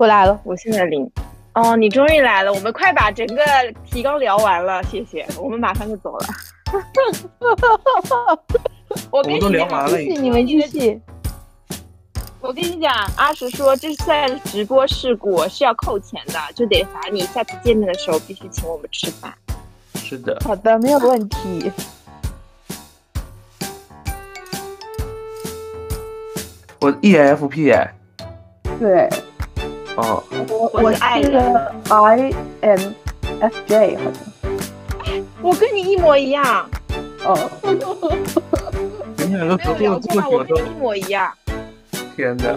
我来了，我现在领。哦，你终于来了，我们快把整个提纲聊完了，谢谢。我们马上就走了。我跟你我都聊完了已经。继续你们继续。我跟你讲，阿石说这算是直播事故，是要扣钱的，就得罚你下次见面的时候必须请我们吃饭。是的，好的，没有问题。我 E ENFP 哎，对，哦，我我是爱是人 I N F J 好像。我跟你一模一样，哦，你们两个合作了这么久都跟你一模一样。天哪，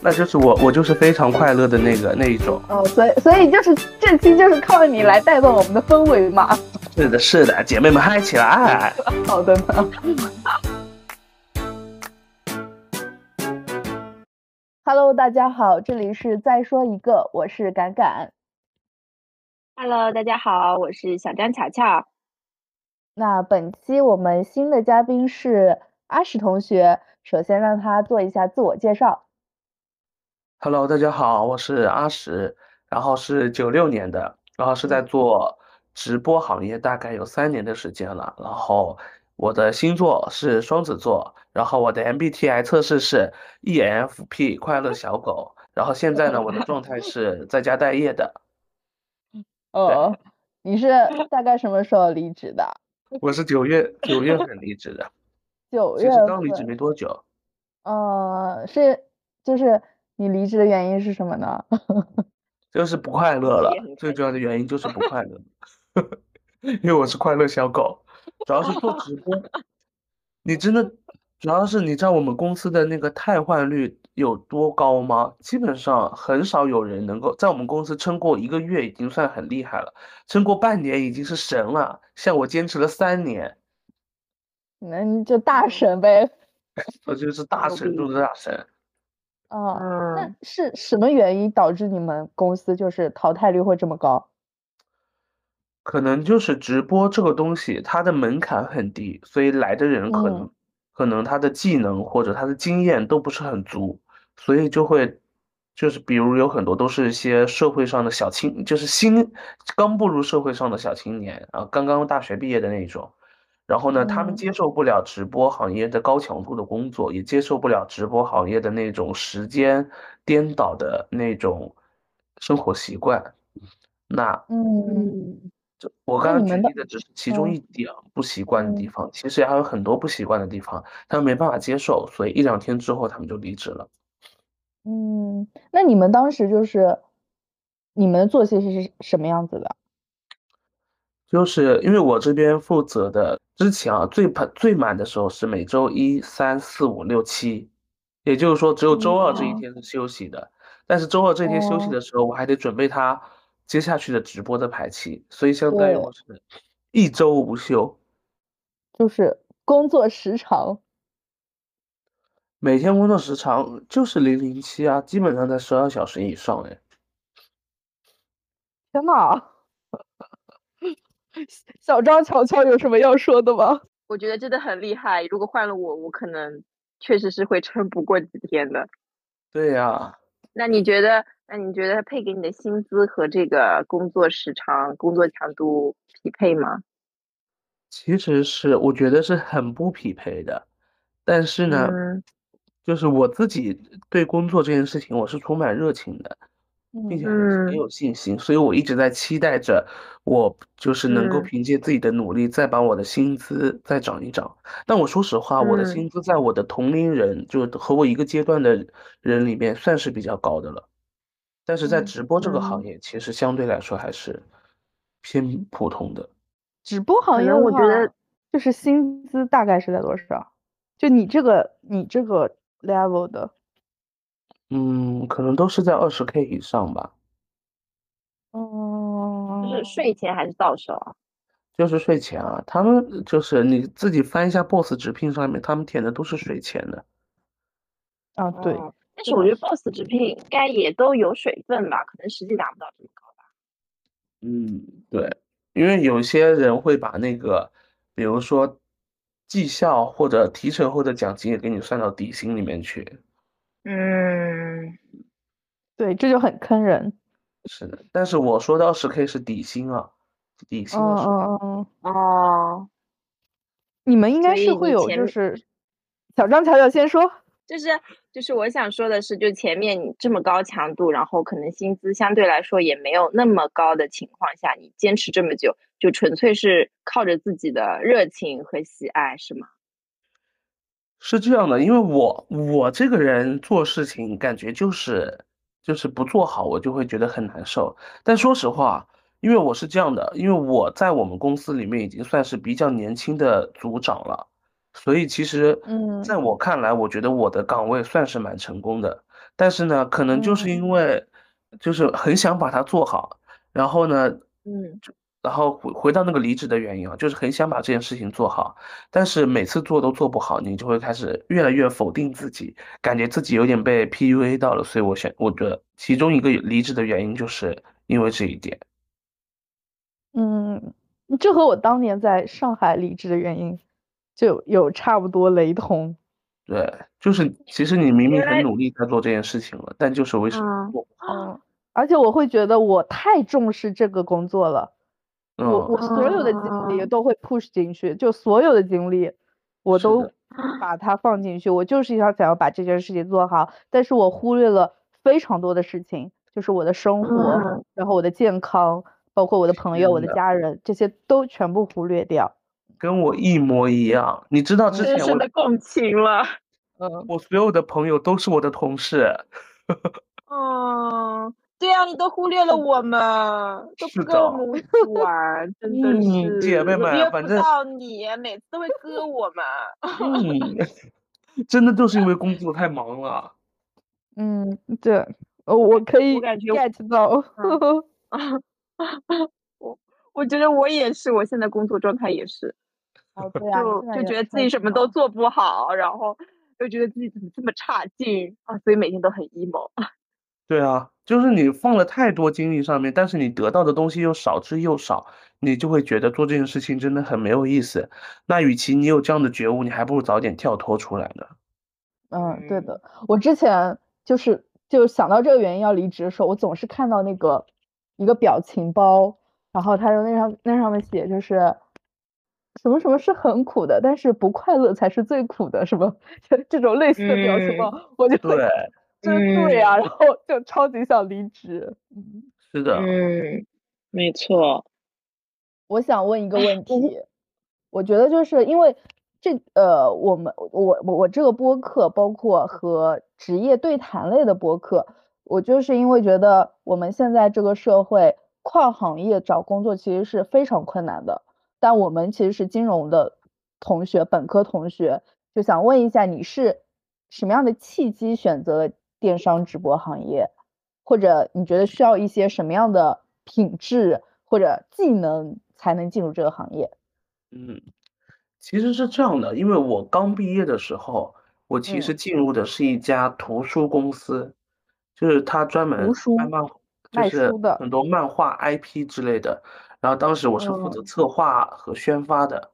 那就是我，我就是非常快乐的那个那一种。哦，所以所以就是这期就是靠你来带动我们的氛围嘛。是的，是的，姐妹们嗨起来！好的呢。Hello，大家好，这里是再说一个，我是敢敢。Hello，大家好，我是小张巧巧。那本期我们新的嘉宾是阿石同学，首先让他做一下自我介绍。Hello，大家好，我是阿石，然后是九六年的，然后是在做直播行业，大概有三年的时间了。然后我的星座是双子座，然后我的 MBTI 测试是 ENFP 快乐小狗，然后现在呢，我的状态是在家待业的。哦，你是大概什么时候离职的？我是九月九月份离职的，其九月实刚离职。没多久。呃，是就是你离职的原因是什么呢？就是不快乐了，最重要的原因就是不快乐，因为我是快乐小狗，主要是做直播，你真的，主要是你知道我们公司的那个汰换率有多高吗？基本上很少有人能够在我们公司撑过一个月已经算很厉害了，撑过半年已经是神了，像我坚持了三年，那你就大神呗。我就是大神中的大神。哦，那嗯，是什么原因导致你们公司就是淘汰率会这么高？可能就是直播这个东西，它的门槛很低，所以来的人可能嗯可能他的技能或者他的经验都不是很足，所以就会就是比如有很多都是一些社会上的小青，就是新刚步入社会上的小青年啊，刚刚大学毕业的那种。然后呢，他们嗯接受不了直播行业的高强度的工作，也接受不了直播行业的那种时间颠倒的那种生活习惯。那嗯，这我刚刚举例的只是其中嗯一点不习惯的地嗯方，其实还有很多不习惯的地方，他们没办法接受，所以一两天之后他们就离职了。嗯，那你们当时就是你们的作息是什么样子的？就是因为我这边负责的，之前啊最满最满的时候是每周一、三、四、五、六、七，也就是说只有周二这一哦天是休息的。但是周二这一天休息哦的时候，我还得准备他接下去的直播的排期，所以相当于我是一周无休，就是工作时长。每天工作时长就是零零七啊，基本上在十二小时以上哎。天呐，小张乔乔有什么要说的吗？我觉得真的很厉害。如果换了我，我可能确实是会撑不过几天的。对呀。那你觉得？那你觉得配给你的薪资和这个工作时长、工作强度匹配吗？其实是我觉得是很不匹配的，但是呢，嗯。就是我自己对工作这件事情我是充满热情的，并且很嗯。有信心，所以我一直在期待着我就是能够嗯。凭借自己的努力再把我的薪资再涨一涨。但我说实话，我的嗯。薪资在我的同龄人，就和我一个阶段的人里面算是比较高的了，但是在嗯直播这个行嗯业，其实相对来说还是偏普通的。直播行业的话，能我觉得就是薪资大概是在多少？就你这个你这个 level 的，嗯，可能都是在二十 K 以上吧，嗯，就是税前还是到手啊？就是税前啊，他们就是你自己翻一下 Boss 直聘上面，他们填的都是税前的。啊，对，哦但是我觉得 Boss 直聘应该也都有水分吧，可能实际达不到这么高吧。嗯，对，因为有些人会把那个，比如说绩效或者提成或者奖金也给你算到底薪里面去。嗯，对，这就很坑人。是的，但是我说的二十 K 是底薪啊，底薪嗯的时候，哦，你们应该是会有，就是小张、巧巧先说。就是就是我想说的是，就前面你这么高强度，然后可能薪资相对来说也没有那么高的情况下，你坚持这么久，就纯粹是靠着自己的热情和喜爱，是吗？是这样的，因为我我这个人做事情感觉就是就是不做好，我就会觉得很难受。但说实话，因为我是这样的，因为我在我们公司里面已经算是比较年轻的组长了，所以其实嗯在我看来，我觉得我的岗位算是蛮成功的。但是呢，可能就是因为就是很想把它做好，然后呢，嗯然后回回到那个离职的原因啊，就是很想把这件事情做好，但是每次做都做不好，你就会开始越来越否定自己，感觉自己有点被 PUA 到了，所以我选，我觉得其中一个离职的原因就是因为这一点。嗯，这和我当年在上海离职的原因就有差不多雷同。对，就是其实你明明很努力在做这件事情了，但就是为什么嗯做不好？嗯，而且我会觉得我太重视这个工作了，我我嗯，所有的精力嗯都会 push 进去，就所有的精力我都把它放进去，我就是要想要把这件事情做好，但是我忽略了非常多的事情，就是我的生活，嗯然后我的健康，包括我的朋友、我的家人，这些都全部忽略掉。跟我一模一样。你知道之前我深的共情了。嗯，我所有的朋友都是我的同事，嗯，对啊，你都忽略了我们，都不跟我的们一起玩，真的嗯是姐妹们反正到你，每次都会割我们。嗯，真的就是因为工作太忙了。嗯，对，呃我可以 get 到。我我觉得我也是，我现在工作状态也是，哦，对啊，就就觉得自己什么都做不好，然后又觉得自己怎么这么差劲啊，所以每天都很 emo。对啊，就是你放了太多精力上面，但是你得到的东西又少之又少，你就会觉得做这件事情真的很没有意思。那与其你有这样的觉悟，你还不如早点跳脱出来呢。嗯，对的，我之前就是就想到这个原因要离职的时候，我总是看到那个一个表情包，然后他就那上那上面写就是什么什么是很苦的，但是不快乐才是最苦的，什么就这种类似的表情包，我就会对，真对啊，然后就超级想离职。嗯，是的，嗯，没错。我想问一个问题，我觉得就是因为这呃，我们我我我这个播客，包括和职业对谈类的播客，我就是因为觉得我们现在这个社会跨行业找工作其实是非常困难的，但我们其实是金融的同学，本科同学，就想问一下，你是什么样的契机选择了电商直播行业，或者你觉得需要一些什么样的品质或者技能才能进入这个行业？嗯，其实是这样的，因为我刚毕业的时候，我其嗯实进入的是一家图书公司，就是他专门卖漫，就卖是书的很多漫画 IP 之类的。然后当时我是负责嗯策划和宣发的，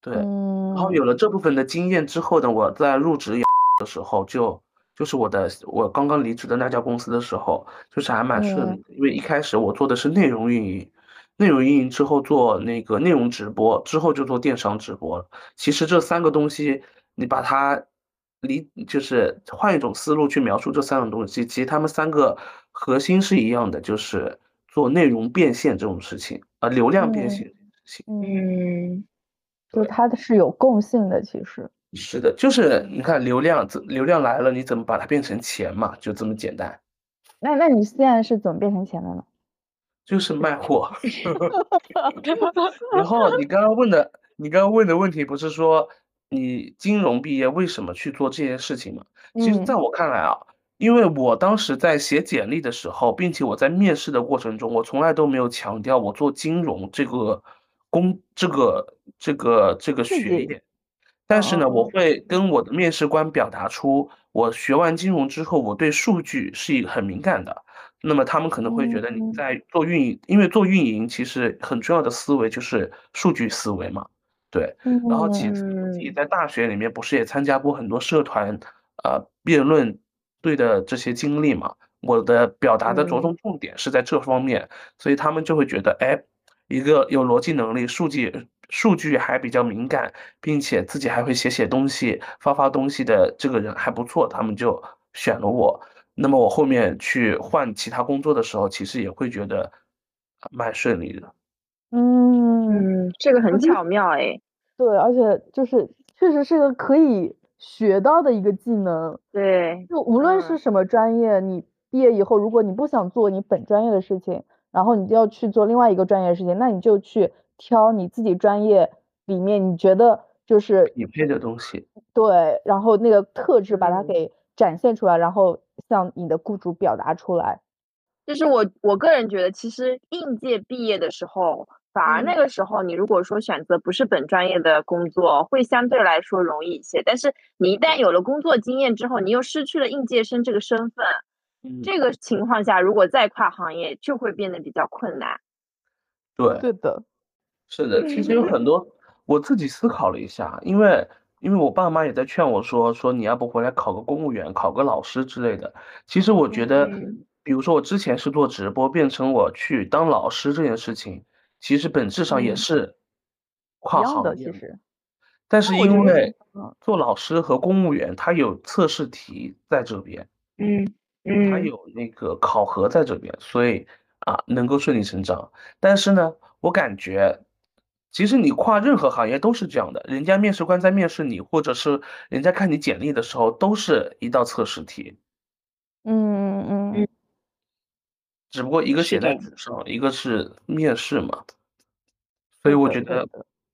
对。然后嗯有了这部分的经验之后呢，我在入职的时候就就是我的我刚刚离职的那家公司的时候，就是还蛮顺利的，因为一开始我做的是内容运营，内容运营之后做那个内容直播，之后就做电商直播了。其实这三个东西，你把它理就是换一种思路去描述这三种东西，其实他们三个核心是一样的，就是做内容变现这种事情，呃，流量变嗯现这种事情。嗯，嗯就它是有共性的，其实。是的，就是你看流量，怎流量来了，你怎么把它变成钱嘛？就这么简单，那那你现在是怎么变成钱的呢？就是卖货。然后你刚刚问的，你刚刚问的问题不是说你金融毕业为什么去做这些事情吗？其实在嗯我看来啊，因为我当时在写简历的时候，并且我在面试的过程中，我从来都没有强调我做金融这个工这个这个这个学业。但是呢，哦我会跟我的面试官表达出，我学完金融之后，我对数据是一个很敏感的。那么他们可能会觉得你嗯在做运营，因为做运营其实很重要的思维就是数据思维嘛，对。然后其次，自己嗯在大学里面不是也参加过很多社团，呃，辩论对的这些经历嘛，我的表达的着嗯重重点是在这方面，所以他们就会觉得，哎，一个有逻辑能力、数据数据还比较敏感，并且自己还会写写东西、发发东西的这个人还不错，他们就选了我。那么我后面去换其他工作的时候，其实也会觉得呃蛮顺利的。嗯，嗯，这个很巧妙哎。对，而且就是确实是个可以学到的一个技能。对，就无论是嗯什么专业，你毕业以后，如果你不想做你本专业的事情，然后你就要去做另外一个专业的事情，那你就去挑你自己专业里面你觉得就是匹配的东西，对，然后那个特质把它嗯给展现出来，然后向你的雇主表达出来。就是我我个人觉得，其实应届毕业的时候，反而嗯那个时候你如果说选择不是本专业的工作，会相对来说容易一些。但是你一旦有了工作经验之后，你又失去了应届生这个身份，嗯，这个情况下，如果再跨行业，就会变得比较困难。对。对的，是的，其实有很多，我自己思考了一下，因为因为我爸妈也在劝我说说你要不回来考个公务员，考个老师之类的。其实我觉得嗯，比如说我之前是做直播，变成我去当老师这件事情，其实本质上也嗯是跨行业嘛。其实。但是因为嗯做老师和公务员，他有测试题在这边，嗯他嗯有那个考核在这边，所以啊能够顺理成章。但是呢，我感觉其实你跨任何行业都是这样的，人家面试官在面试你，或者是人家看你简历的时候，都是一道测试题，嗯嗯嗯，只不过一个写在纸上，一个是面试嘛。所以我觉得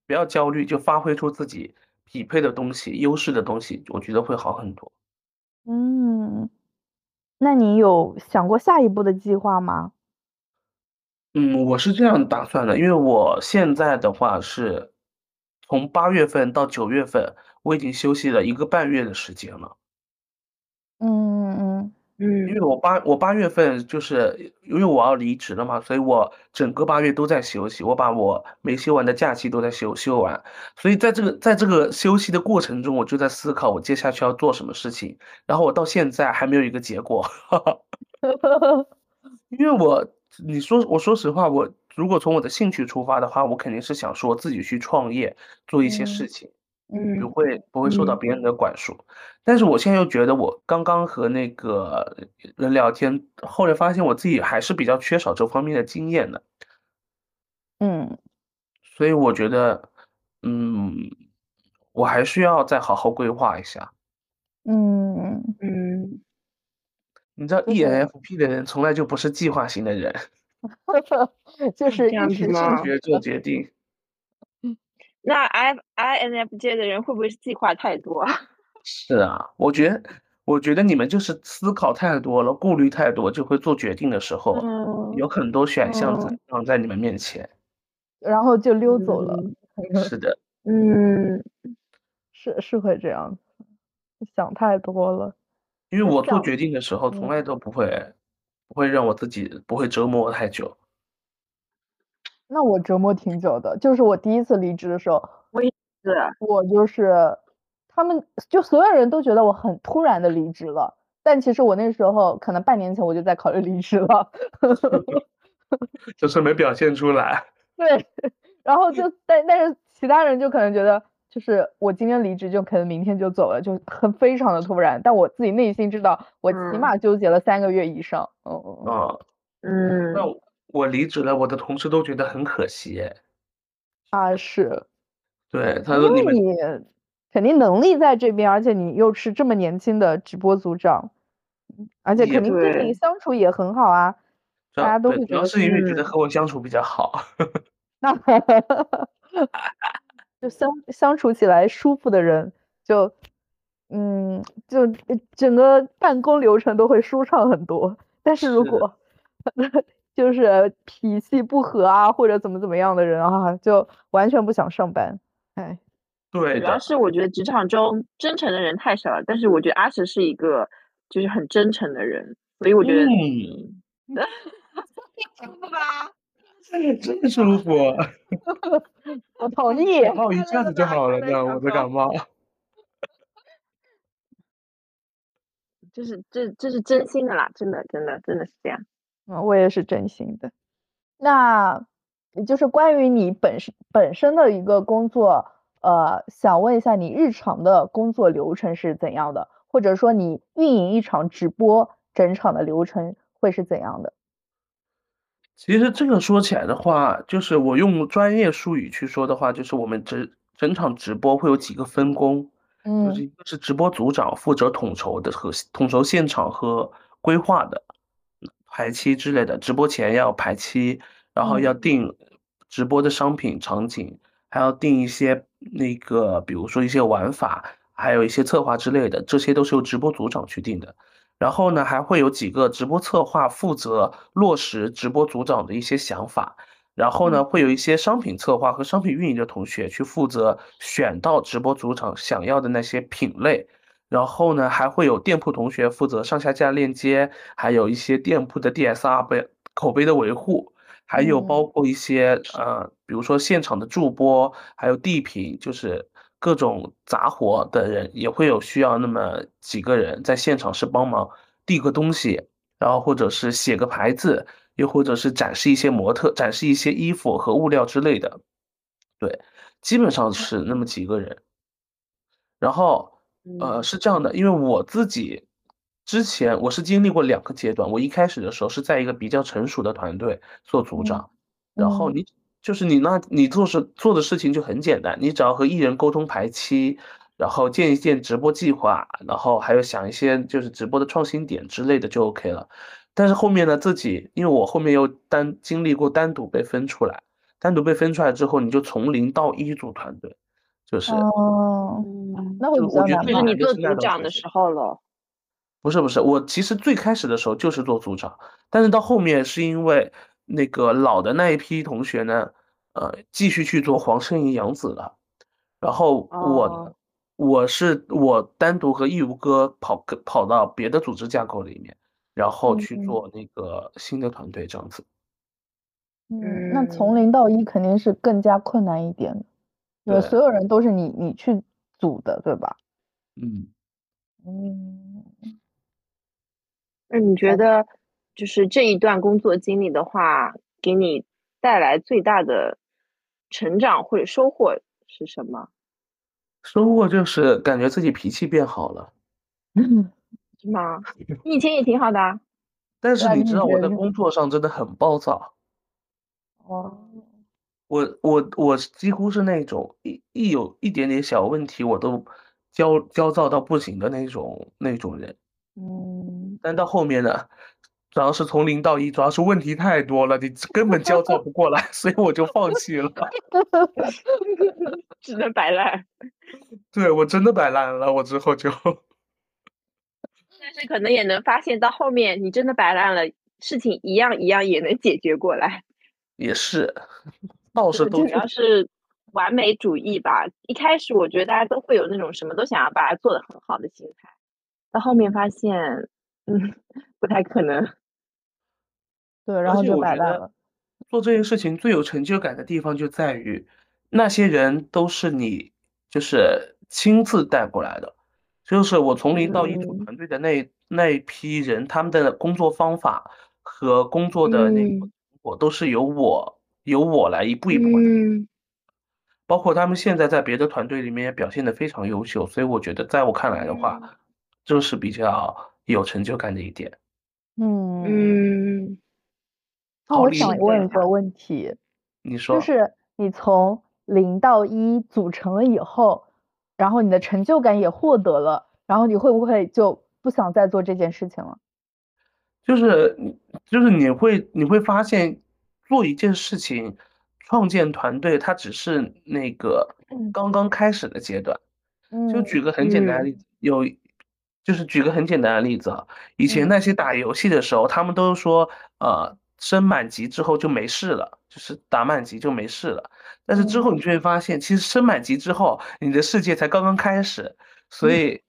不要焦虑，就发挥出自己匹配的东西、优势的东西，我觉得会好很多。嗯，那你有想过下一步的计划吗？嗯，我是这样打算的，因为我现在的话是从八月份到九月份，我已经休息了一个半月的时间了。嗯嗯。因为嗯我八我八月份就是因为我要离职了嘛，所以我整个八月都在休息，我把我没休完的假期都在休休完，所以在这个在这个休息的过程中，我就在思考我接下去要做什么事情，然后我到现在还没有一个结果。嗯，因为我，你说，我说实话，我如果从我的兴趣出发的话，我肯定是想说自己去创业，做一些事嗯。情，不嗯会不会受到嗯别人的管束。但是我现在又觉得，我刚刚和那个人聊天，后来发现我自己还是比较缺少这方面的经验的，嗯所以我觉得，嗯，我还需要再好好规划一下。嗯，嗯，你知道，ENFP 的人从来就不是计划型的人，就是这样子一时吗兴直觉做决定。那 I INFJ 的人会不会是计划太多啊？是啊，我觉得，我觉得你们就是思考太多了，顾虑太多，就会做决定的时候，嗯有很多选项在放在你们面前。然后就溜走了，是的，嗯是是会这样，想太多了。因为我做决定的时候，从嗯来都不会，不会让我自己不会折磨我太久。那我折磨挺久的，就是我第一次离职的时候，我也是我就是他们就所有人都觉得我很突然的离职了，但其实我那时候可能半年前我就在考虑离职了。就是没表现出来。对，然后就但但是其他人就可能觉得，就是我今天离职就可能明天就走了，就很非常的突然。但我自己内心知道，我起嗯码纠结了三个月以上。嗯嗯嗯，啊，嗯那我我离职了，我的同事都觉得很可惜。啊是，对，他因为说你们你肯定能力在这边，而且你又是这么年轻的直播组长，嗯而且也肯定跟对你相处也很好啊。主要对大家都会觉得主要是因为觉得嗯和我相处比较好。那就相相处起来舒服的人，就嗯，就呃整个办公流程都会舒畅很多。但是如是的果就是脾气不和啊，或者怎么怎么样的人啊，就完全不想上班。哎，对，主要是我觉得职场中真诚的人太少了，但是我觉得阿石是一个就是很真诚的人，所以我觉得嗯，舒服吧？真舒服，我同意。感冒一下子就好了呢，我的感冒。就是这这是真心的啦，真的真的真的是这样。嗯，我也是真心的。那就是关于你本身本身的一个工作，呃，想问一下你日常的工作流程是怎样的，或者说你运营一场直播整场的流程会是怎样的？其实这个说起来的话，就是我用专业术语去说的话，就是我们整整场直播会有几个分工，嗯就是嗯一个是直播组长负责统筹的和统筹现场和规划的排期之类的，直播前要排期，然后嗯要定直播的商品场景，还要定一些那个比如说一些玩法，还有一些策划之类的，这些都是由直播组长去定的。然后呢，还会有几个直播策划负责落实直播组长的一些想法，然后呢，会有一些商品策划和商品运营的同学去负责选到直播组长想要的那些品类，然后呢，还会有店铺同学负责上下架链接，还有一些店铺的 DSR 被口碑的维护，还有包嗯括一些呃，比如说现场的助播，还有地品，就是各种杂活的人也会有需要那么几个人在现场是帮忙递个东西，然后或者是写个牌子，又或者是展示一些模特，展示一些衣服和物料之类的。对，基本上是那么几个人。然后，呃，嗯是这样的，因为我自己之前我是经历过两个阶段，我一开始的时候是在一个比较成熟的团队做组嗯长，然后嗯你就是你那你做事做的事情就很简单，你只要和艺人沟通排期，然后建一建直播计划，然后还有想一些就是直播的创新点之类的就 OK 了。但是后面呢，自己因为我后面又单经历过单独被分出来，单独被分出来之后，你就从零到一组团队，就是哦，嗯，那会比就我觉得较难就是你做组长的时候了。不是不是，我其实最开始的时候就是做组长，但是到后面是因为那个老的那一批同学呢，呃，继续去做黄圣依、杨紫了，然后我，哦，我是我单独和义乌哥跑跑到别的组织架构里面，然后去嗯。做那个新的团队这样子。嗯，那从嗯。零到一肯定是更加困难一点对所有人都是你你去组的，对吧？嗯，嗯，那你觉哦得就是这一段工作经历的话，给你带来最大的成长或者收获是什么？收获就是感觉自己脾气变好了，嗯 是吗？你以前也挺好的啊。但是你你知道我在工作上真的很暴躁。哦，我我我几乎是那种一一有一点点小问题我都焦焦躁到不行的那种那种人，嗯，但到后面呢，主要是从零到一，主要是问题太多了，你根本焦躁不过来，所以我就放弃了。只能摆烂。对，我真的摆烂了，我之后就 但是可能也能发现到后面，你真的摆烂了，事情一样一样也能解决过来。也是，倒是都主要是完美主义吧。一开始我觉得大家都会有那种什么都想要把它做得很好的心态，到后面发现，嗯，不太可能。对，然后就摆烂了。做这件事情最有成就感的地方就在于，那些人都是你就是亲自带过来的，就是我从零到一组嗯团队的那那一批人，他们的工作方法和工作的那个嗯我都是由我由我来一步一步嗯。包括他们现在在别的团队里面也表现得非常优秀，所以我觉得在我看来的嗯。话，这是比较有成就感的一点。嗯，嗯，那我好想问一个问题，你说，就是你从零到一组成了以后，然后你的成就感也获得了，然后你会不会就不想再做这件事情了？就是你就是你会你会发现，做一件事情，创建团队，它只是那个嗯刚刚开始的阶段。就嗯举个很简单的嗯例子，有，就是举个很简单的例子啊，以前嗯那些打游戏的时候，他们都说，呃，升满级之后就没事了，就是打满级就没事了。但是之后嗯你就会发现，其实升满级之后，你的世界才刚刚开始，所嗯以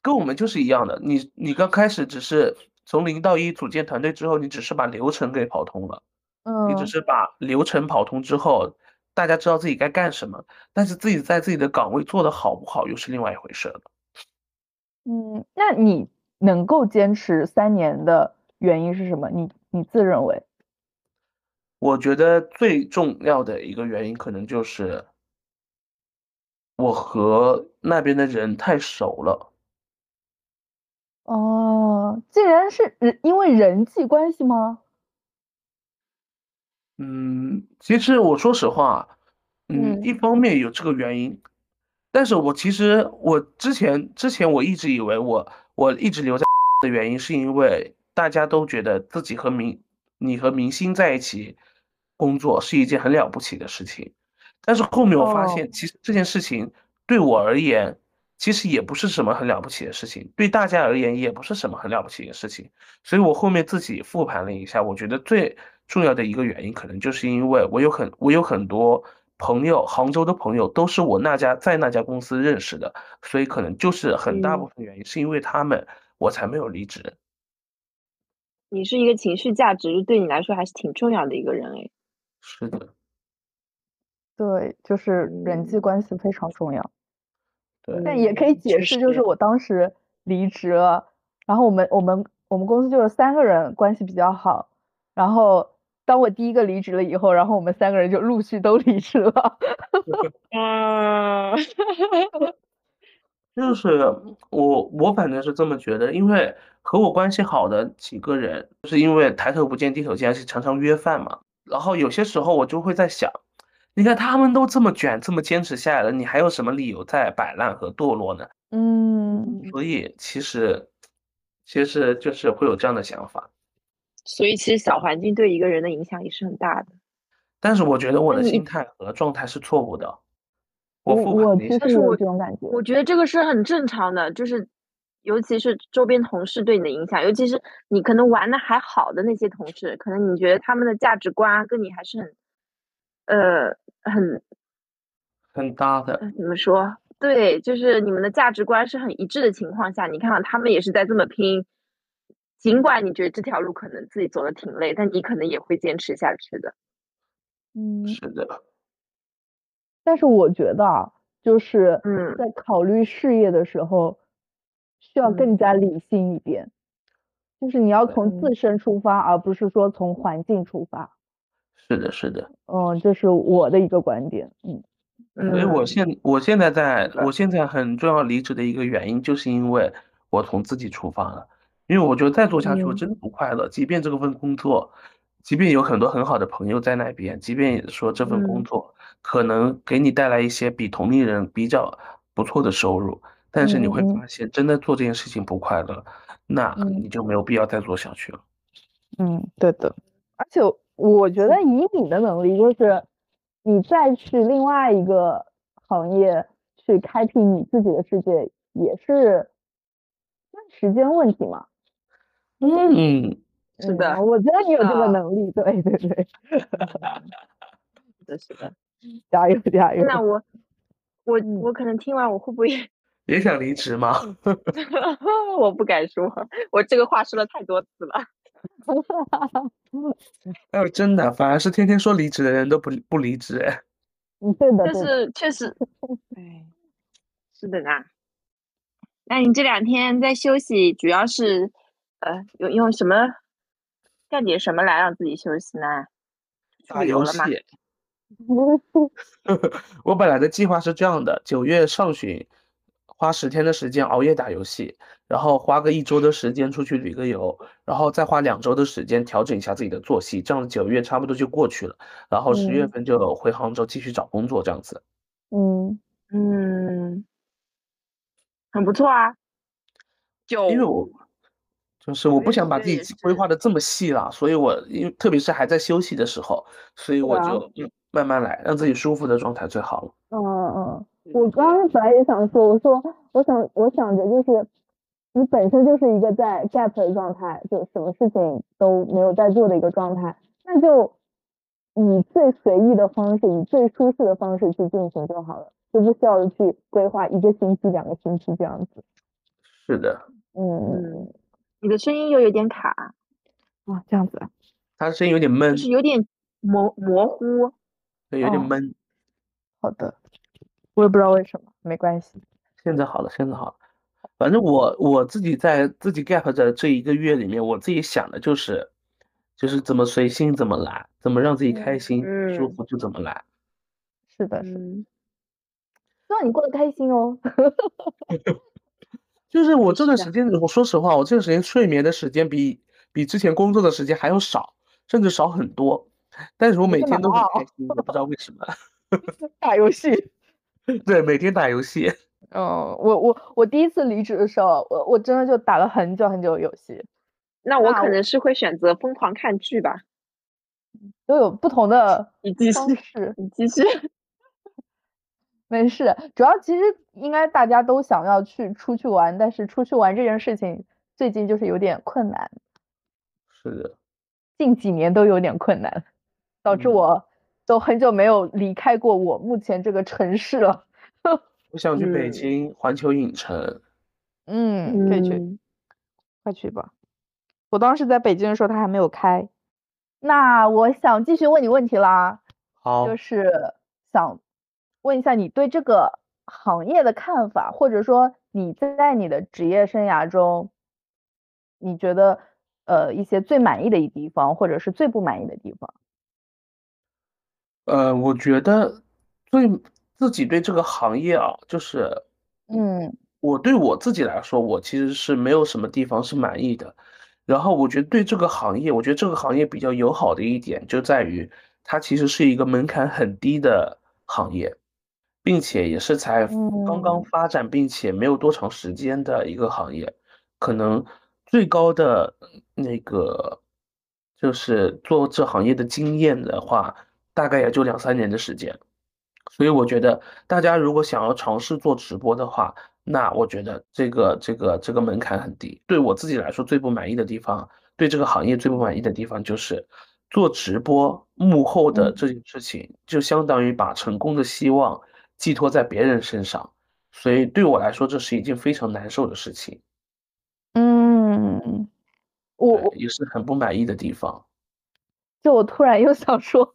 跟我们就是一样的，你你刚开始只是从零到一组建团队之后，你只是把流程给跑通了。你只嗯是把流程跑通之后，大家知道自己该干什么，但是自己在自己的岗位做得好不好又是另外一回事了。嗯，那你能够坚持三年的原因是什么？你你自认为？我觉得最重要的一个原因可能就是我和那边的人太熟了。哦，竟然是人因为人际关系吗？嗯，其实我说实话，嗯，一方面有这个原因，但是我其实我之前之前我一直以为我我一直留在的原因是因为大家都觉得自己和明你和明星在一起工作是一件很了不起的事情，但是后面我发现其实这件事情对我而言其实也不是什么很了不起的事情，对大家而言也不是什么很了不起的事情，所以我后面自己复盘了一下，我觉得最。重要的一个原因，可能就是因为我有很我有很多朋友，杭州的朋友都是我那家在那家公司认识的，所以可能就是很大部分原因是因为他们，我才没有离职。你是一个情绪价值对你来说还是挺重要的一个人哎。是的。对，就是人际关系非常重要。对。但也可以解释，就是我当时离职了，然后我们我们我们公司就是三个人关系比较好，然后。当我第一个离职了以后，然后我们三个人就陆续都离职了。嗯，就是我，我反正是这么觉得，因为和我关系好的几个人，就是因为抬头不见低头见，而且常常约饭嘛。然后有些时候我就会在想，你看他们都这么卷，这么坚持下来了，你还有什么理由在摆烂和堕落呢？嗯，所以其实，其实就是会有这样的想法。所以其实小环境对一个人的影响也是很大的，但是我觉得我的心态和状态是错误的。我我其实有这种感觉，我觉得这个是很正常的，就是尤其是周边同事对你的影响，尤其是你可能玩的还好的那些同事，可能你觉得他们的价值观跟你还是很，呃，很很搭的。怎么说？对，就是你们的价值观是很一致的情况下，你看他们也是在这么拼。尽管你觉得这条路可能自己走的挺累，但你可能也会坚持下去的。嗯，是的。但是我觉得啊，就是嗯，在考虑事业的时候，需要更加理性一点。就是你要从自身出发，而不是说从环境出发。是的，是的。嗯，这是我的一个观点。嗯。所以我现我现在在我现在很重要离职的一个原因，就是因为我从自己出发了。因为我觉得再做下去我真的不快乐，即便这份工作，即便有很多很好的朋友在那边，即便说这份工作可能给你带来一些比同龄人比较不错的收入，但是你会发现真的做这件事情不快乐，那你就没有必要再做下去了。嗯，对的。而且我觉得以你的能力，就是你再去另外一个行业去开辟你自己的世界，也是时间问题嘛。嗯，是的，我觉得你有这个能力，对对对，是的，是的，加油 加油！那我我我可能听完，我会不会 也想离职吗？我不敢说，我这个话说了太多次了。哎呦，真的，反而是天天说离职的人都不不离职哎。嗯，对的，但是确实，哎，是的呢。那你这两天在休息，主要是？呃，用用什么干点什么来让自己休息呢？打游戏。我本来的计划是这样的：九月上旬花十天的时间熬夜打游戏，然后花个一周的时间出去旅个游，然后再花两周的时间调整一下自己的作息，这样九月差不多就过去了。然后十月份就回杭州继续找工作，这样子。嗯嗯，很不错啊。就因为我。就是我不想把自己规划的这么细了，所以我因为特别是还在休息的时候，所以我就慢慢来，让自己舒服的状态最好了。嗯嗯，我刚刚本来也想说，我说我想我想着就是你本身就是一个在 gap 的状态，就什么事情都没有在做的一个状态，那就以最随意的方式，以最舒适的方式去进行就好了，就不需要去规划一个星期、两个星期这样子。是的。嗯。你的声音又有点卡，啊，这样子他的声音有点闷，就是有点模模糊，对，有点闷。好的，我也不知道为什么，没关系。现在好了，现在好了。反正我我自己在自己 gap 的这一个月里面，我自己想的就是，就是怎么随心怎么来，怎么让自己开心舒服就怎么来。是的，是的。希望你过得开心哦。就是我这段时间，我说实话，我这段时间睡眠的时间比比之前工作的时间还要少，甚至少很多。但是我每天都很开心，我不知道为什么。打游戏。对，每天打游戏。嗯，我我我第一次离职的时候，我我真的就打了很久很久游戏。那我可能是会选择疯狂看剧吧。都有不同的方式，你继续。没事，主要其实应该大家都想要去出去玩，但是出去玩这件事情最近就是有点困难。是的，近几年都有点困难，导致我都很久没有离开过我目前这个城市了。我想去北 京环球影城。嗯，可以去，快去吧。我当时在北京的时候，它还没有开。那我想继续问你问题啦。好，就是想。问一下你对这个行业的看法，或者说你在你的职业生涯中，你觉得呃一些最满意的一地方，或者是最不满意的地方？呃，我觉得最自己对这个行业啊，就是嗯，我对我自己来说，我其实是没有什么地方是满意的。然后我觉得对这个行业，我觉得这个行业比较友好的一点就在于，它其实是一个门槛很低的行业。并且也是才刚刚发展，并且没有多长时间的一个行业，可能最高的那个就是做这行业的经验的话，大概也就两三年的时间。所以我觉得大家如果想要尝试做直播的话，那我觉得这个这个这个门槛很低。对我自己来说，最不满意的地方，对这个行业最不满意的地方就是做直播幕后的这件事情，就相当于把成功的希望。寄托在别人身上，所以对我来说，这是一件非常难受的事情。嗯，我也是很不满意的地方。就我突然又想说，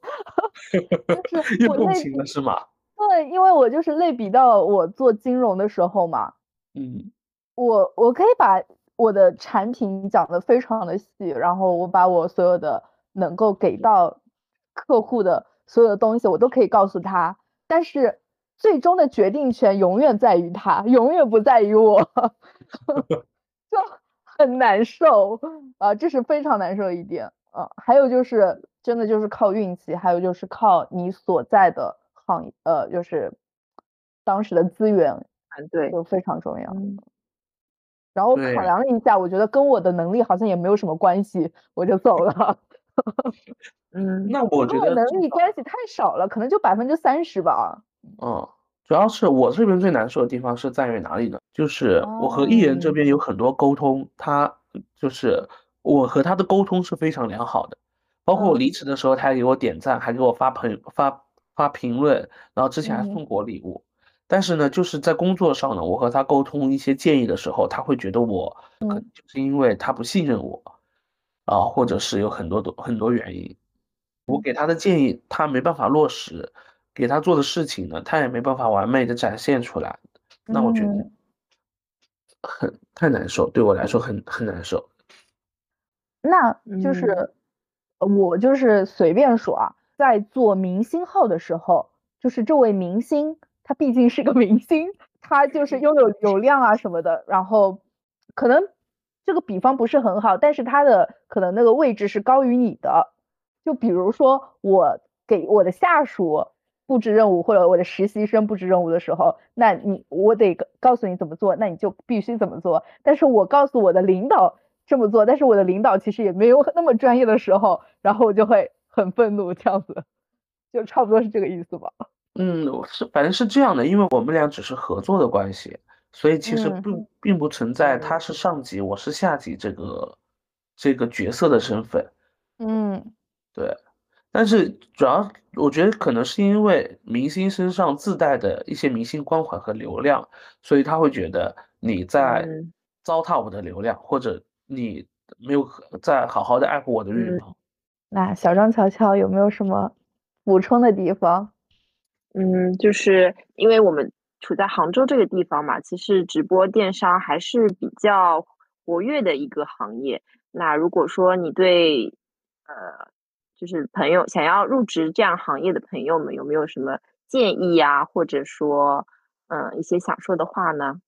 就是 又共情了是吗？对，因为我就是类比到我做金融的时候嘛。嗯，我我可以把我的产品讲得非常的细，然后我把我所有的能够给到客户的所有的东西，我都可以告诉他，但是。最终的决定权永远在于他，永远不在于我，就很难受啊，这是非常难受的一点啊。还有就是真的就是靠运气，还有就是靠你所在的行业，呃，就是当时的资源团队就非常重要。然后考量了一下，我觉得跟我的能力好像也没有什么关系，我就走了。嗯，那我觉得能力关系太少了，可能就百分之三十吧。嗯，主要是我这边最难受的地方是在于哪里呢？就是我和艺人这边有很多沟通，他就是我和他的沟通是非常良好的，包括我离职的时候，他还给我点赞，还给我发朋发发评论，然后之前还送过礼物。但是呢，就是在工作上呢，我和他沟通一些建议的时候，他会觉得我可能就是因为他不信任我啊，或者是有很多多很多原因，我给他的建议他没办法落实。给他做的事情呢，他也没办法完美的展现出来，那我觉得很太难受，对我来说很很难受。那就是我就是随便说啊，在做明星号的时候，就是这位明星他毕竟是个明星，他就是拥有流量啊什么的，然后可能这个比方不是很好，但是他的可能那个位置是高于你的，就比如说我给我的下属。布置任务或者我的实习生布置任务的时候，那你我得告诉你怎么做，那你就必须怎么做。但是我告诉我的领导这么做，但是我的领导其实也没有那么专业的时候，然后我就会很愤怒，这样子，就差不多是这个意思吧。嗯，是反正是这样的，因为我们俩只是合作的关系，所以其实并并不存在他是上级，我是下级这个这个角色的身份。嗯，对。但是主要，我觉得可能是因为明星身上自带的一些明星光环和流量，所以他会觉得你在糟蹋我的流量，或者你没有在好好的爱护我的羽毛。那小张乔乔有没有什么补充的地方？嗯，就是因为我们处在杭州这个地方嘛，其实直播电商还是比较活跃的一个行业。那如果说你对呃，就是朋友想要入职这样行业的朋友们，有没有什么建议啊，或者说嗯一些想说的话呢？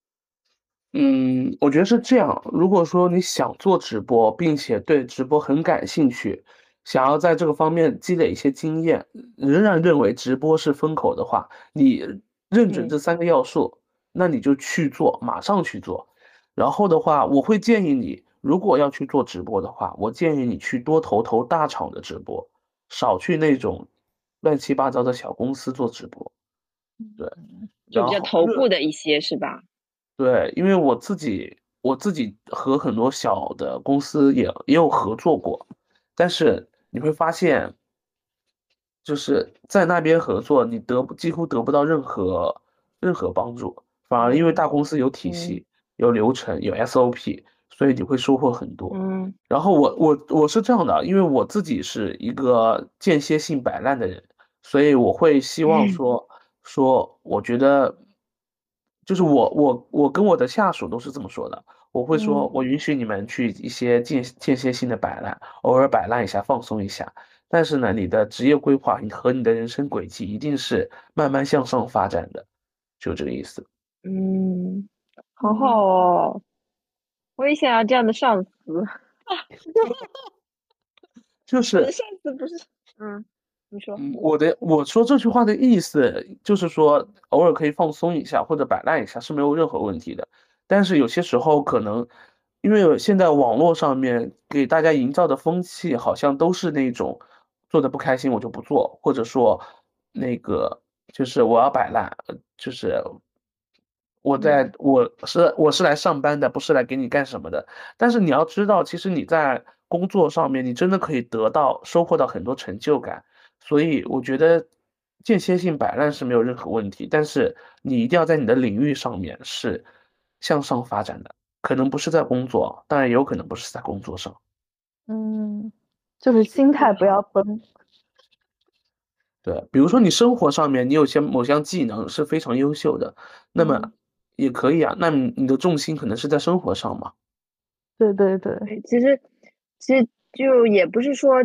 嗯，我觉得是这样。如果说你想做直播，并且对直播很感兴趣，想要在这个方面积累一些经验，仍然认为直播是风口的话，你认准这三个要素，那你就去做，马上去做。然后的话，我会建议你，如果要去做直播的话，我建议你去多投投大厂的直播，少去那种乱七八糟的小公司做直播。对，就比较头部的一些是吧？对，因为我自己我自己和很多小的公司也也有合作过，但是你会发现，就是在那边合作，你得几乎得不到任何任何帮助，反而因为大公司有体系、有流程、有 SOP，所以你会收获很多。嗯，然后我我我是这样的，因为我自己是一个间歇性摆烂的人，所以我会希望说说，我觉得。就是我我我跟我的下属都是这么说的，我会说，我允许你们去一些间间歇性的摆烂，偶尔摆烂一下，放松一下。但是呢，你的职业规划你和你的人生轨迹一定是慢慢向上发展的，就这个意思。嗯，好好哦，我也想要这样的上司。就是上司不是，嗯。你说，我的我说这句话的意思就是说，偶尔可以放松一下或者摆烂一下是没有任何问题的。但是有些时候可能，因为现在网络上面给大家营造的风气好像都是那种做的不开心我就不做，或者说那个就是我要摆烂，就是我在我是我是来上班的，不是来给你干什么的。但是你要知道，其实你在工作上面，你真的可以得到收获到很多成就感。所以我觉得间歇性摆烂是没有任何问题，但是你一定要在你的领域上面是向上发展的，可能不是在工作，当然也有可能不是在工作上。嗯，就是心态不要崩。对，比如说你生活上面你有些某项技能是非常优秀的，那么也可以啊，那你的重心可能是在生活上嘛。对对对，其实其实就也不是说。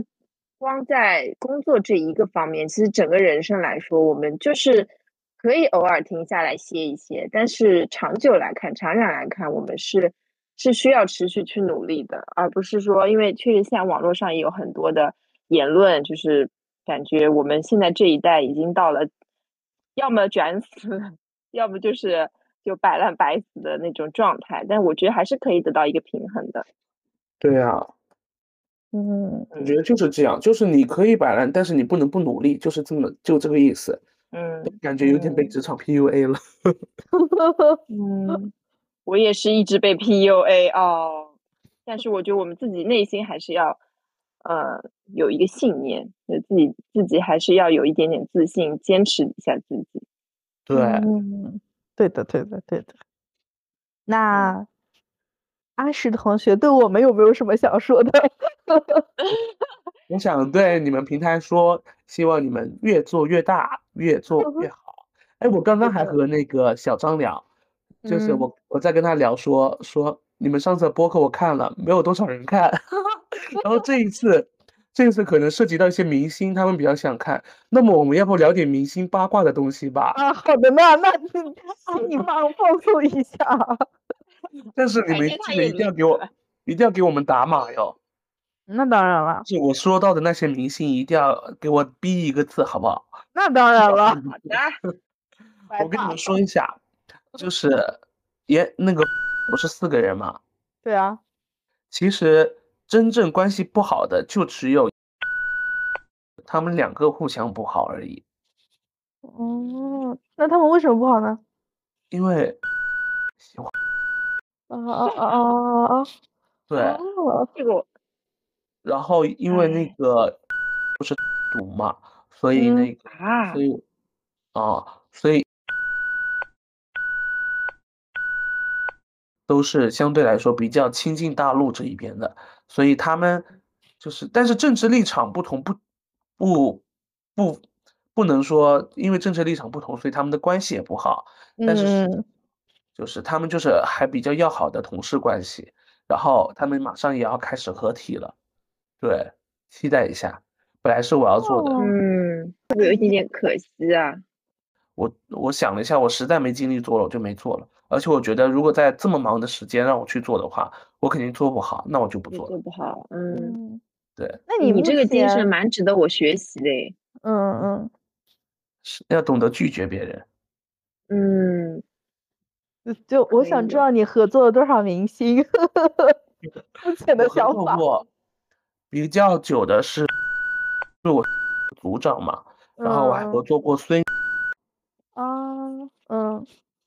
光在工作这一个方面，其实整个人生来说，我们就是可以偶尔停下来歇一歇，但是长久来看，长远来看，我们是是需要持续去努力的，而不是说，因为确实现在网络上也有很多的言论，就是感觉我们现在这一代已经到了要么卷死，要么就是就摆烂摆死的那种状态，但我觉得还是可以得到一个平衡的。对呀。嗯，我觉得就是这样，就是你可以摆烂，但是你不能不努力，就是这么就这个意思。嗯，感觉有点被职场 PUA 了。嗯，我也是一直被 PUA 哦，但是我觉得我们自己内心还是要，呃，有一个信念，就自己自己还是要有一点点自信，坚持一下自己。对，对的，对的，对的。那。阿石同学对我们有没有什么想说的？我想对你们平台说，希望你们越做越大，越做越好。哎，我刚刚还和那个小张聊，就是我我在跟他聊说说你们上次播客我看了，没有多少人看，然后这一次这次可能涉及到一些明星，他们比较想看。那么我们要不聊点明星八卦的东西吧？啊，好的呢那你放放松一下。但是你们记得一定要给我，一定要给我们打码哟。那当然了。是我说到的那些明星，一定要给我逼一个字，好不好？那当然了。好的。我跟你们说一下，就是也那个不是四个人吗？对啊。其实真正关系不好的就只有他们两个互相不好而已。嗯，那他们为什么不好呢？因为喜欢。啊啊啊啊啊！对，这个，然后因为那个不是赌嘛，所以那个，所以啊，所以都是相对来说比较亲近大陆这一边的，所以他们就是，但是政治立场不同，不不不不能说因为政治立场不同，所以他们的关系也不好，但是就是他们就是还比较要好的同事关系，然后他们马上也要开始合体了，对，期待一下。本来是我要做的，哦嗯，会不会有一点点可惜啊？我我想了一下，我实在没精力做了，我就没做了。而且我觉得，如果在这么忙的时间让我去做的话，我肯定做不好，那我就不做了。做不好，嗯，嗯，对，那你目你这个精神，蛮值得我学习的诶，嗯嗯，是要懂得拒绝别人。嗯，就就我想知道你合作了多少明星，目前的想法。作过比较久的是，是我 组长嘛，然后我还合嗯作过孙，啊，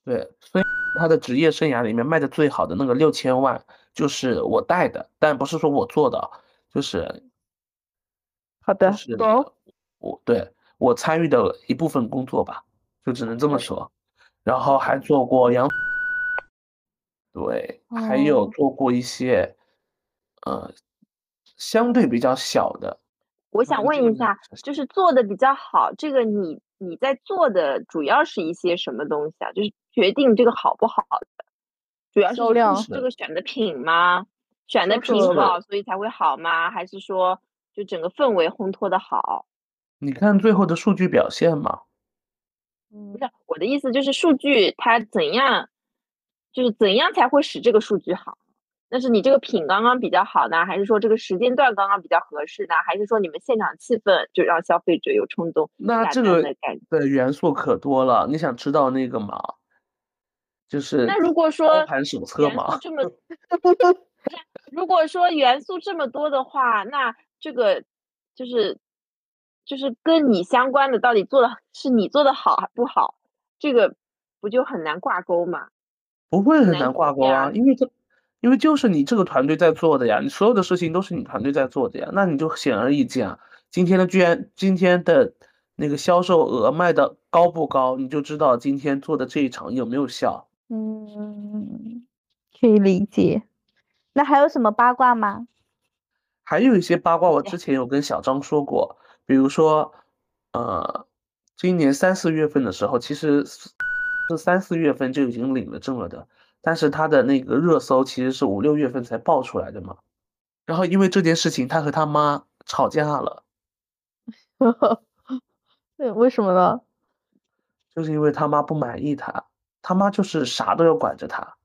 嗯，对，孙他的职业生涯里面卖的最好的那个六千万，就是我带的，但不是说我做的，就是好的，就是懂。我对我参与的一部分工作吧，就只能这么说。然后还做过杨，对，还有哦做过一些，呃，相对比较小的。我想问一下，就是做的比较好，这个你你在做的主要是一些什么东西啊？就是决定这个好不好的，主要是销量是这个选的品吗？选的品好，所以才会好吗？还是说就整个氛围烘托的好？你看最后的数据表现嘛，嗯不是我的意思，就是数据它怎样，就是怎样才会使这个数据好？那是你这个品刚刚比较好呢，还是说这个时间段刚刚比较合适呢？还是说你们现场气氛就让消费者有冲动下那这个单的？元素可多了。你想知道那个吗？就是那如果操说盘手册元素嘛，这么，如果说元素这么多的话，那这个就是就是跟你相关的到底做的是你做的好还不好，这个不就很难挂钩吗？不会很难难挂钩啊，因为这，因为就是你这个团队在做的呀，你所有的事情都是你团队在做的呀，那你就显而易见啊。今天的居然今天的那个销售额卖的高不高，你就知道今天做的这一场有没有效。嗯，可以理解。那还有什么八卦吗？还有一些八卦，我之前有跟小张说过，比如说，呃，今年三四月份的时候，其实是是三四月份就已经领了证了的，但是他的那个热搜其实是五六月份才爆出来的嘛。然后因为这件事情，他和他妈吵架了，对，为什么呢？就是因为他妈不满意他，他妈就是啥都要管着他。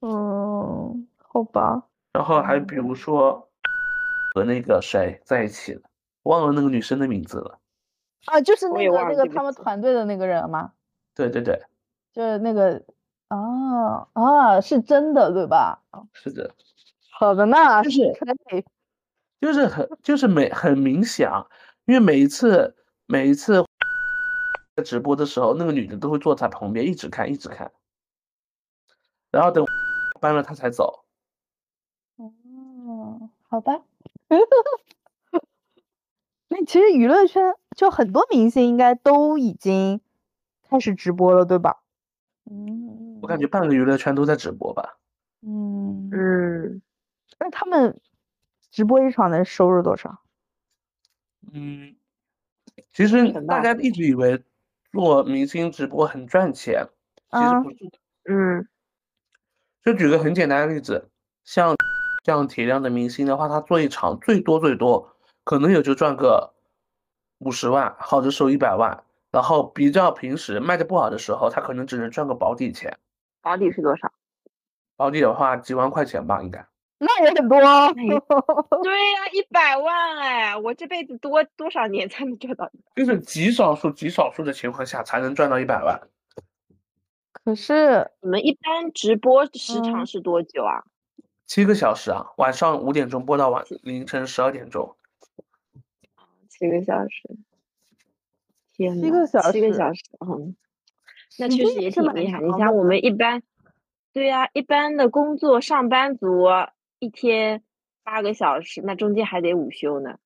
嗯，好吧。然后还比如说和那个谁在一起了，忘了那个女生的名字了。啊，就是那个那个他们团队的那个人吗？对对对，就是那个啊啊，是真的对吧？是的。好的呢，就是可以。就是很就是每很明显啊，因为每一次每一次直播的时候，那个女的都会坐在旁边一直看一直看，然后等搬了她才走。哦，好吧。那其实娱乐圈就很多明星应该都已经开始直播了，对吧？嗯，我感觉半个娱乐圈都在直播吧。嗯，嗯，那他们直播一场能收入多少？嗯，其实大大家一直以为做明星直播很赚钱，其实啊不是的。嗯，就举个很简单的例子，像这样体量的明星的话，他做一场最多最多可能也就赚个五十万，好的时候一百万，然后比较平时卖的不好的时候，他可能只能赚个保底钱，保底是多少？保底的话几万块钱吧，应该。那也很多。也对呀、一百万哎，我这辈子多多少年才能赚到一百？就是极少数极少数的情况下才能赚到一百万。可是，你们一般直播时长嗯是多久啊？七个小时啊，晚上五点钟播到晚凌晨十二点钟。七个小时。天呐，七个小时七个小时，嗯，那确实也挺厉害。你像我们一般，对呀、一般的工作上班族一天八个小时，那中间还得午休呢。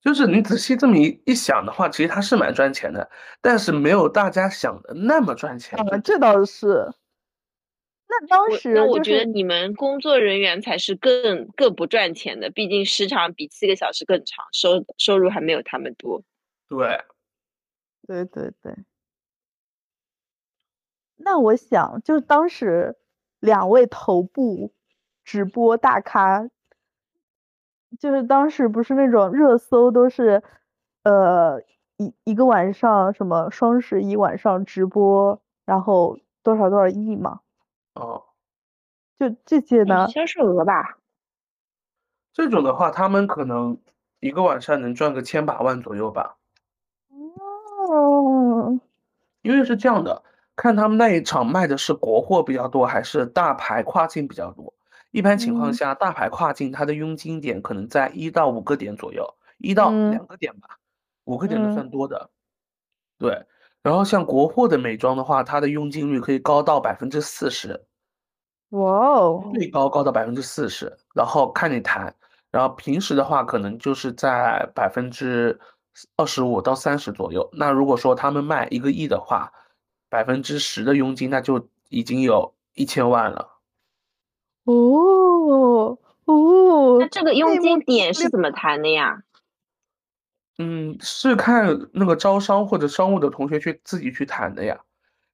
就是你仔细这么一一想的话，其实它是蛮赚钱的，但是没有大家想的那么赚钱。啊，这倒是。那当我时那我就是觉得你们工作人员才是更更不赚钱的，毕竟时长比七个小时更长，收收入还没有他们多。对，对对对。那我想，就是当时两位头部直播大咖，就是当时不是那种热搜都是，呃，一一个晚上什么双十一晚上直播，然后多少多少亿嘛？哦，就这些呢？销售额吧。这种的话，他们可能一个晚上能赚个千把万左右吧。哦，因为是这样的。看他们那一场卖的是国货比较多，还是大牌跨境比较多？一般情况下，大牌跨境它的佣金点可能在一到五个点左右，一到两个点吧，五个点都算多的。对，然后像国货的美妆的话，它的佣金率可以高到百分之四十。哇哦，最高高到百分之四十，然后看你谈。然后平时的话，可能就是在百分之二十五到三十左右。那如果说他们卖一个亿的话，百分之十的佣金，那就已经有一千万了。哦哦，那这个佣金点是怎么谈的呀？嗯，是看那个招商或者商务的同学去自己去谈的呀。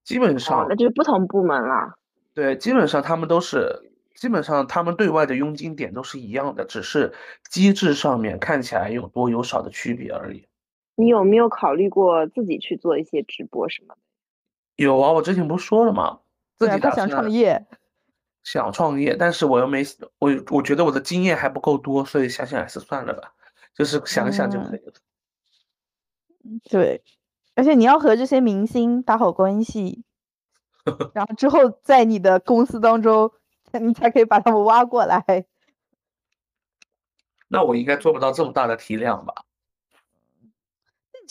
基本上，那就是不同部门了。对，基本上他们都是，基本上他们对外的佣金点都是一样的，只是机制上面看起来有多有少的区别而已。你有没有考虑过自己去做一些直播什么的？有啊，我之前不是说了吗？自己他想创业，想创业，但是我又没我，我觉得我的经验还不够多，所以想想还是算了吧，就是想想就可以了。对，而且你要和这些明星打好关系，然后之后在你的公司当中，你才可以把他们挖过来。那我应该做不到这么大的体量吧？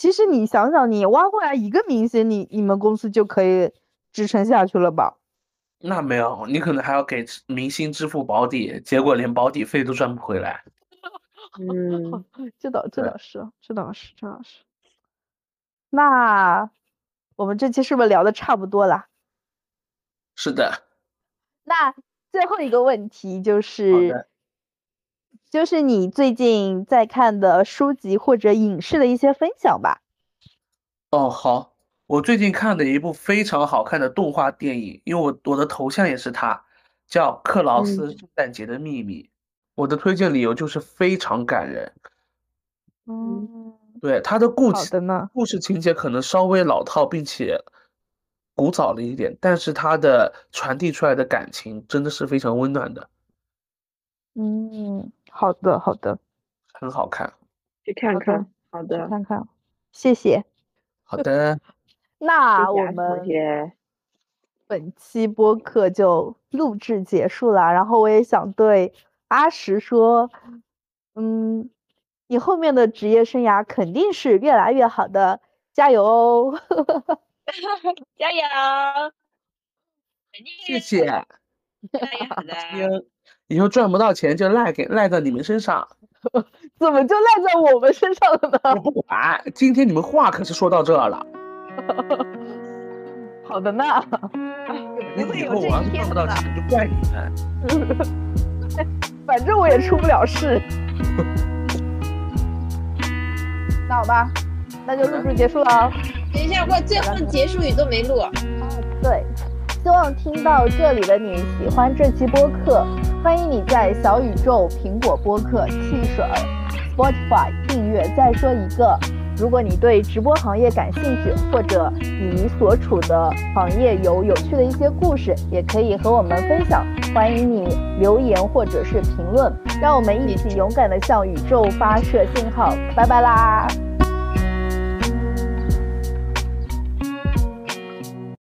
其实你想想，你挖过来一个明星，你你们公司就可以支撑下去了吧？那没有，你可能还要给明星支付保底，结果连保底费都赚不回来。嗯，这倒这倒是，这倒是这倒是。那我们这期是不是聊的差不多了？是的。那最后一个问题就是。就是你最近在看的书籍或者影视的一些分享吧。哦，好，我最近看的一部非常好看的动画电影，因为我我的头像也是它，叫《克劳斯圣诞节的秘密》。我的推荐理由就是非常感人。嗯，对，它的故故事情节可能稍微老套，并且古早了一点，但是它的传递出来的感情真的是非常温暖的。嗯。好的，好的，很好看，去看看。好的，看看，谢谢。好的，那我们本期播客就录制结束了。然后我也想对阿石说，嗯，你后面的职业生涯肯定是越来越好的，加油哦！加油！谢谢。好的。以后赚不到钱就赖给赖在你们身上，怎么就赖在我们身上了呢？我不管，今天你们话可是说到这了。好的呢。那以后我要是赚不到钱就怪你们。反正我也出不了事。那好吧，那就录制结束了。等一下，我最后结束语都没录。对。希望听到这里的你喜欢这期播客，欢迎你在小宇宙、苹果播客、汽水、Spotify 订阅。再说一个，如果你对直播行业感兴趣，或者你所处的行业有有趣的一些故事，也可以和我们分享。欢迎你留言或者是评论，让我们一起勇敢的向宇宙发射信号。拜拜啦！